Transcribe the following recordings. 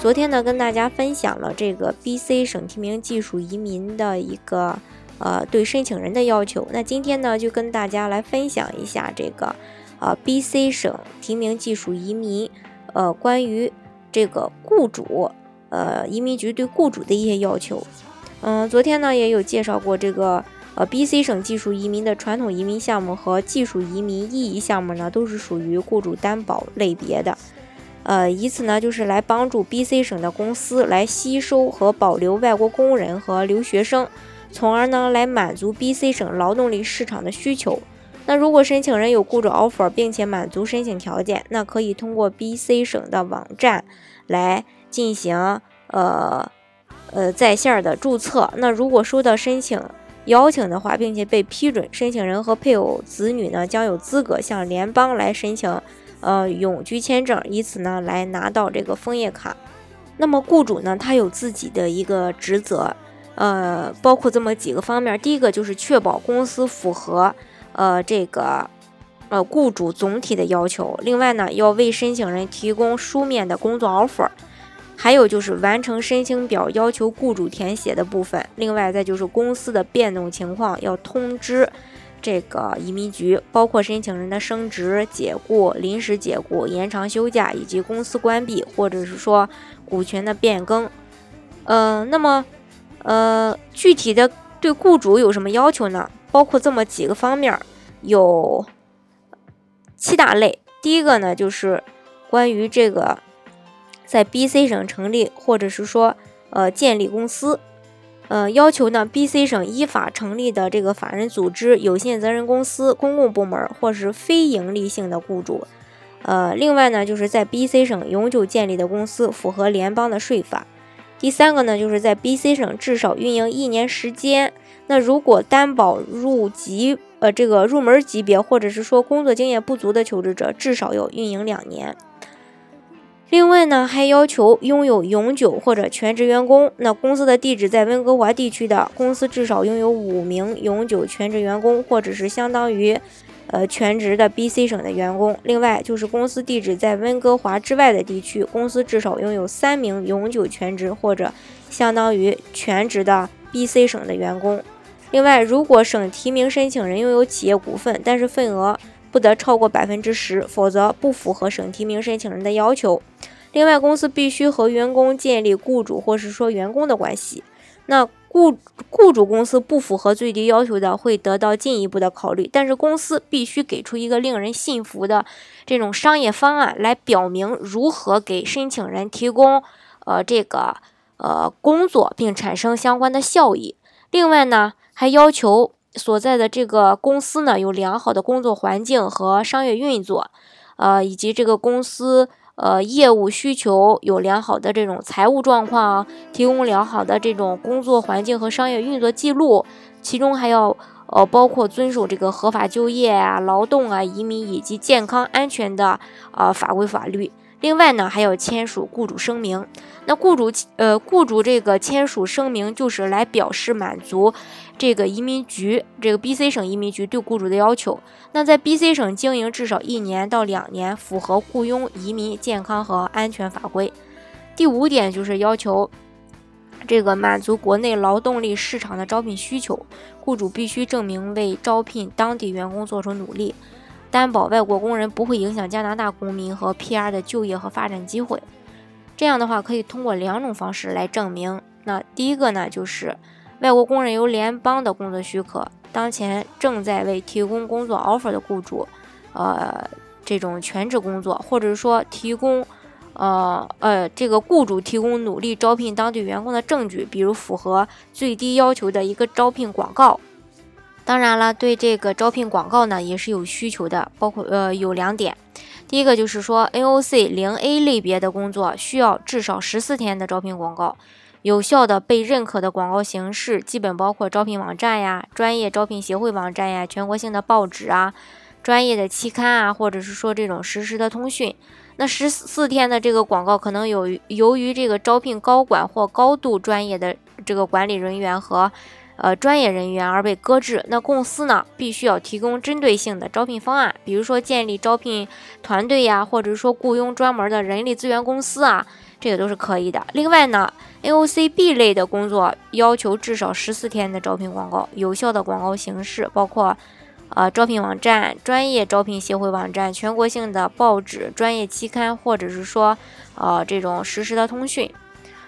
昨天呢，跟大家分享了这个 BC 省提名技术移民的一个呃对申请人的要求。那今天呢，就跟大家来分享一下这个。呃，BC 省提名技术移民，呃，关于这个雇主，呃，移民局对雇主的一些要求。嗯，昨天呢也有介绍过这个，呃，BC 省技术移民的传统移民项目和技术移民意义项目呢，都是属于雇主担保类别的。呃，以此呢就是来帮助 BC 省的公司来吸收和保留外国工人和留学生，从而呢来满足 BC 省劳动力市场的需求。那如果申请人有雇主 offer，并且满足申请条件，那可以通过 BC 省的网站来进行呃呃在线的注册。那如果收到申请邀请的话，并且被批准，申请人和配偶、子女呢将有资格向联邦来申请呃永居签证，以此呢来拿到这个枫叶卡。那么雇主呢，他有自己的一个职责，呃，包括这么几个方面。第一个就是确保公司符合。呃，这个，呃，雇主总体的要求。另外呢，要为申请人提供书面的工作 offer，还有就是完成申请表要求雇主填写的部分。另外再就是公司的变动情况要通知这个移民局，包括申请人的升职、解雇、临时解雇、延长休假以及公司关闭或者是说股权的变更。嗯，那么，呃，具体的对雇主有什么要求呢？包括这么几个方面，有七大类。第一个呢，就是关于这个在 BC 省成立或者是说呃建立公司，呃要求呢 BC 省依法成立的这个法人组织、有限责任公司、公共部门或是非盈利性的雇主。呃，另外呢，就是在 BC 省永久建立的公司，符合联邦的税法。第三个呢，就是在 BC 省至少运营一年时间。那如果担保入籍呃这个入门级别，或者是说工作经验不足的求职者，至少要运营两年。另外呢，还要求拥有永久或者全职员工。那公司的地址在温哥华地区的公司，至少拥有五名永久全职员工，或者是相当于。呃，全职的 BC 省的员工，另外就是公司地址在温哥华之外的地区，公司至少拥有三名永久全职或者相当于全职的 BC 省的员工。另外，如果省提名申请人拥有企业股份，但是份额不得超过百分之十，否则不符合省提名申请人的要求。另外，公司必须和员工建立雇主或是说员工的关系。那雇雇主公司不符合最低要求的，会得到进一步的考虑。但是公司必须给出一个令人信服的这种商业方案，来表明如何给申请人提供呃这个呃工作，并产生相关的效益。另外呢，还要求所在的这个公司呢有良好的工作环境和商业运作，呃以及这个公司。呃，业务需求有良好的这种财务状况，提供良好的这种工作环境和商业运作记录，其中还要呃包括遵守这个合法就业啊、劳动啊、移民以及健康安全的啊法规法律。另外呢，还要签署雇主声明。那雇主呃，雇主这个签署声明就是来表示满足这个移民局这个 BC 省移民局对雇主的要求。那在 BC 省经营至少一年到两年，符合雇佣、移民、健康和安全法规。第五点就是要求这个满足国内劳动力市场的招聘需求，雇主必须证明为招聘当地员工做出努力。担保外国工人不会影响加拿大公民和 PR 的就业和发展机会。这样的话，可以通过两种方式来证明。那第一个呢，就是外国工人有联邦的工作许可，当前正在为提供工作 offer 的雇主，呃，这种全职工作，或者说提供，呃呃，这个雇主提供努力招聘当地员工的证据，比如符合最低要求的一个招聘广告。当然了，对这个招聘广告呢也是有需求的，包括呃有两点，第一个就是说 NOC 零 A 类别的工作需要至少十四天的招聘广告，有效的被认可的广告形式，基本包括招聘网站呀、专业招聘协会网站呀、全国性的报纸啊、专业的期刊啊，或者是说这种实时的通讯。那十四天的这个广告，可能有由于这个招聘高管或高度专业的这个管理人员和呃专业人员而被搁置。那公司呢，必须要提供针对性的招聘方案，比如说建立招聘团队呀，或者说雇佣专门的人力资源公司啊，这个都是可以的。另外呢，AOC B 类的工作要求至少十四天的招聘广告，有效的广告形式包括。呃，招聘网站、专业招聘协会网站、全国性的报纸、专业期刊，或者是说，呃，这种实时的通讯。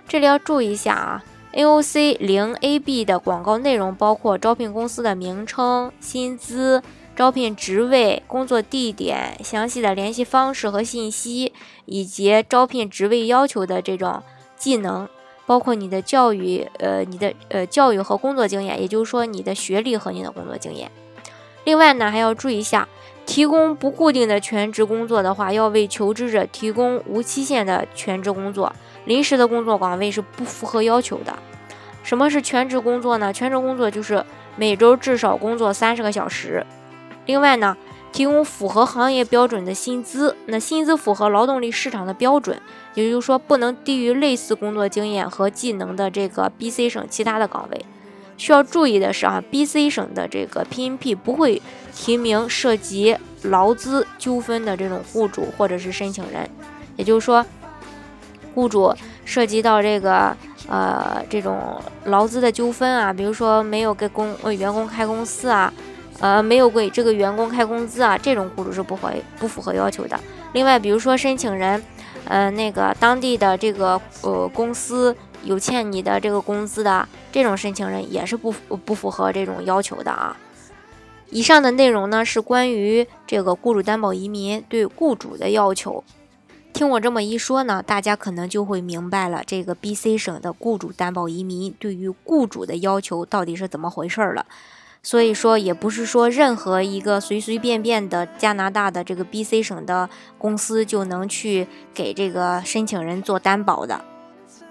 这里要注意一下啊，AOC 零 AB 的广告内容包括招聘公司的名称、薪资、招聘职位、工作地点、详细的联系方式和信息，以及招聘职位要求的这种技能，包括你的教育，呃，你的呃教育和工作经验，也就是说你的学历和你的工作经验。另外呢，还要注意一下，提供不固定的全职工作的话，要为求职者提供无期限的全职工作，临时的工作岗位是不符合要求的。什么是全职工作呢？全职工作就是每周至少工作三十个小时。另外呢，提供符合行业标准的薪资，那薪资符合劳动力市场的标准，也就是说不能低于类似工作经验和技能的这个 B、C 省其他的岗位。需要注意的是啊，B、C 省的这个 PNP 不会提名涉及劳资纠纷的这种雇主或者是申请人，也就是说，雇主涉及到这个呃这种劳资的纠纷啊，比如说没有给工呃员工开公司啊，呃没有给这个员工开工资啊，这种雇主是不合不符合要求的。另外，比如说申请人，呃那个当地的这个呃公司。有欠你的这个工资的这种申请人也是不不符合这种要求的啊。以上的内容呢是关于这个雇主担保移民对雇主的要求。听我这么一说呢，大家可能就会明白了这个 B、C 省的雇主担保移民对于雇主的要求到底是怎么回事了。所以说，也不是说任何一个随随便便的加拿大的这个 B、C 省的公司就能去给这个申请人做担保的。